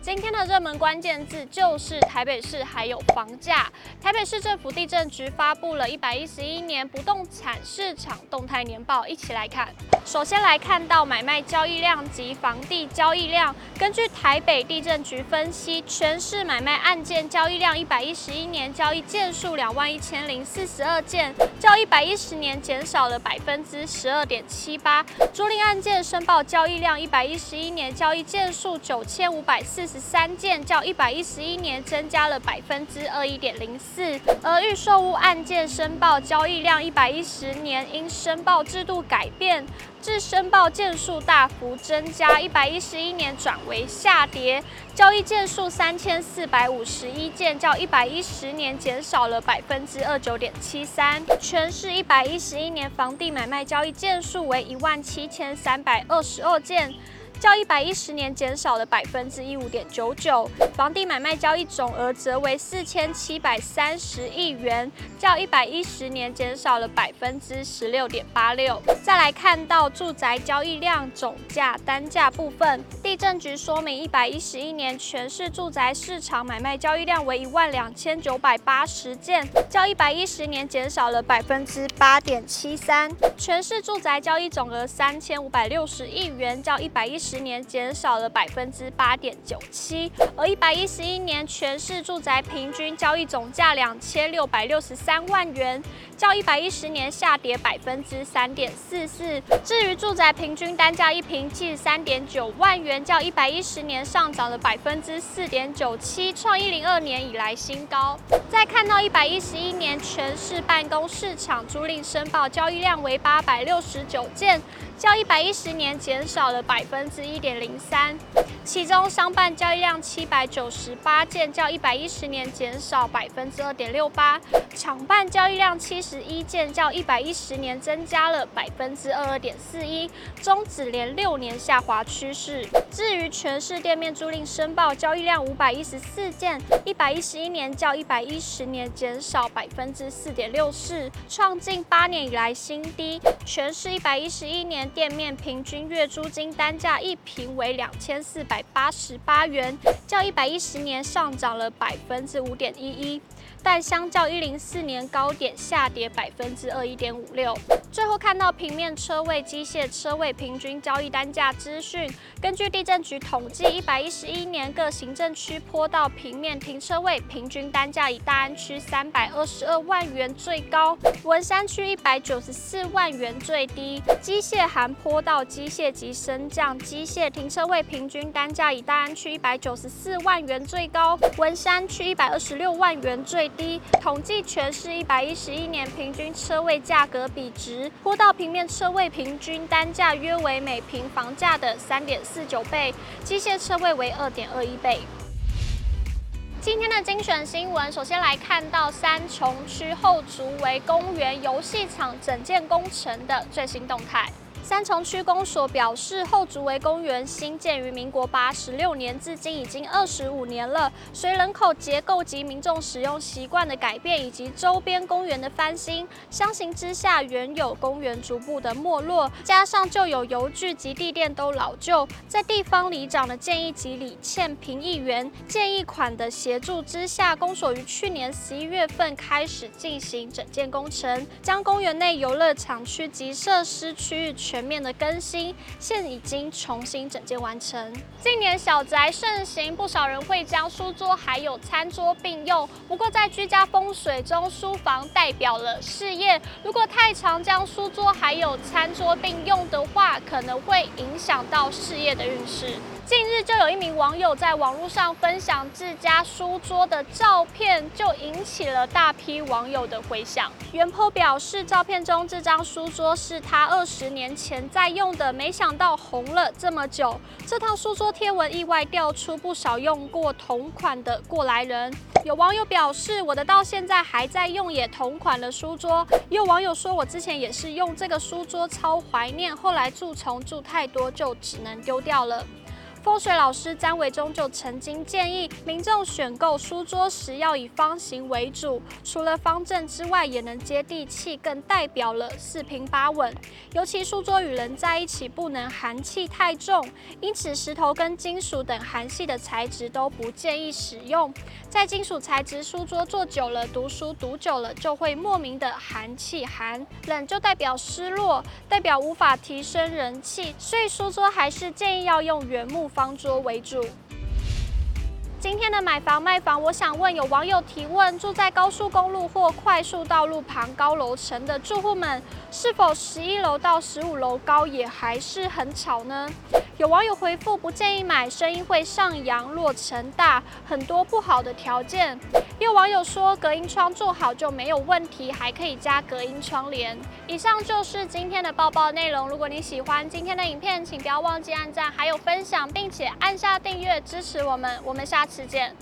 今天的热门关键字就是台北市还有房价。台北市政府地震局发布了一百一十一年不动产市场动态年报，一起来看。首先来看到买卖交易量及房地交易量。根据台北地震局分析，全市买卖案件交易量一百一十一年交易件数两万一千零四十二件，较一百一十年减少了百分之十二点七八。租赁案件申报交易量一百一十一年交易件数九千五百四十。三件较一百一十一年增加了百分之二一点零四，而预售屋案件申报交易量一百一十年因申报制度改变，致申报件数大幅增加，一百一十一年转为下跌，交易件数三千四百五十一件，较一百一十年减少了百分之二九点七三。全市一百一十一年房地买卖交易件数为一万七千三百二十二件。较一百一十年减少了百分之一五点九九，房地买卖交易总额则为四千七百三十亿元，较一百一十年减少了百分之十六点八六。再来看到住宅交易量总价单价部分，地震局说明，一百一十一年全市住宅市场买卖交易量为一万两千九百八十件，较一百一十年减少了百分之八点七三。全市住宅交易总额三千五百六十亿元，较一百一十。十年减少了百分之八点九七，而一百一十一年全市住宅平均交易总价两千六百六十三万元，较一百一十年下跌百分之三点四四。至于住宅平均单价一平七十三点九万元，较一百一十年上涨了百分之四点九七，创一零二年以来新高。再看到一百一十一年全市办公市场租赁申报交易量为八百六十九件。较一百一十年减少了百分之一点零三，其中商办交易量七百九十八件，较一百一十年减少百分之二点六八；厂办交易量七十一件，较一百一十年增加了百分之二二点四一，终止连六年下滑趋势。至于全市店面租赁申报交易量五百一十四件，一百一十一年较一百一十年减少百分之四点六四，创近八年以来新低。全市一百一十一年。店面平均月租金单价一平为两千四百八十八元，较一百一十年上涨了百分之五点一一。但相较一零四年高点下跌百分之二一点五六。最后看到平面车位、机械车位平均交易单价资讯。根据地震局统计，一百一十一年各行政区坡道平面停车位平均单价以大安区三百二十二万元最高，文山区一百九十四万元最低。机械含坡道机械及升降机械停车位平均单价以大安区一百九十四万元最高，文山区一百二十六万元最低。统计全市一百一十一年平均车位价格比值，坡道平面车位平均单价约为每平房价的三点四九倍，机械车位为二点二一倍。今天的精选新闻，首先来看到三重区后竹围公园游戏场整建工程的最新动态。三重区公所表示，后竹围公园兴建于民国八十六年，至今已经二十五年了。随人口结构及民众使用习惯的改变，以及周边公园的翻新，相形之下，原有公园逐步的没落，加上旧有游具及地垫都老旧，在地方里长的建议及李倩平议员建议款的协助之下，公所于去年十一月份开始进行整建工程，将公园内游乐场区及设施区域全。全面的更新，现已经重新整建完成。近年小宅盛行，不少人会将书桌还有餐桌并用。不过在居家风水中，书房代表了事业，如果太常将书桌还有餐桌并用的话，可能会影响到事业的运势。近日就有一名网友在网络上分享自家书桌的照片，就引起了大批网友的回响。原 PO 表示，照片中这张书桌是他二十年前在用的，没想到红了这么久。这套书桌贴文意外调出不少用过同款的过来人。有网友表示，我的到现在还在用，也同款的书桌。也有网友说，我之前也是用这个书桌，超怀念。后来蛀虫蛀太多，就只能丢掉了。风水老师詹维忠就曾经建议民众选购书桌时要以方形为主，除了方正之外，也能接地气，更代表了四平八稳。尤其书桌与人在一起，不能寒气太重，因此石头跟金属等寒系的材质都不建议使用。在金属材质书桌坐久了，读书读久了就会莫名的寒气寒，冷就代表失落，代表无法提升人气，所以书桌还是建议要用原木方桌为主。今天的买房卖房，我想问有网友提问：住在高速公路或快速道路旁高楼层的住户们，是否十一楼到十五楼高也还是很吵呢？有网友回复：不建议买，声音会上扬，落尘大，很多不好的条件。也有网友说，隔音窗做好就没有问题，还可以加隔音窗帘。以上就是今天的报报内容。如果你喜欢今天的影片，请不要忘记按赞，还有分享，并且按下订阅支持我们。我们下次见。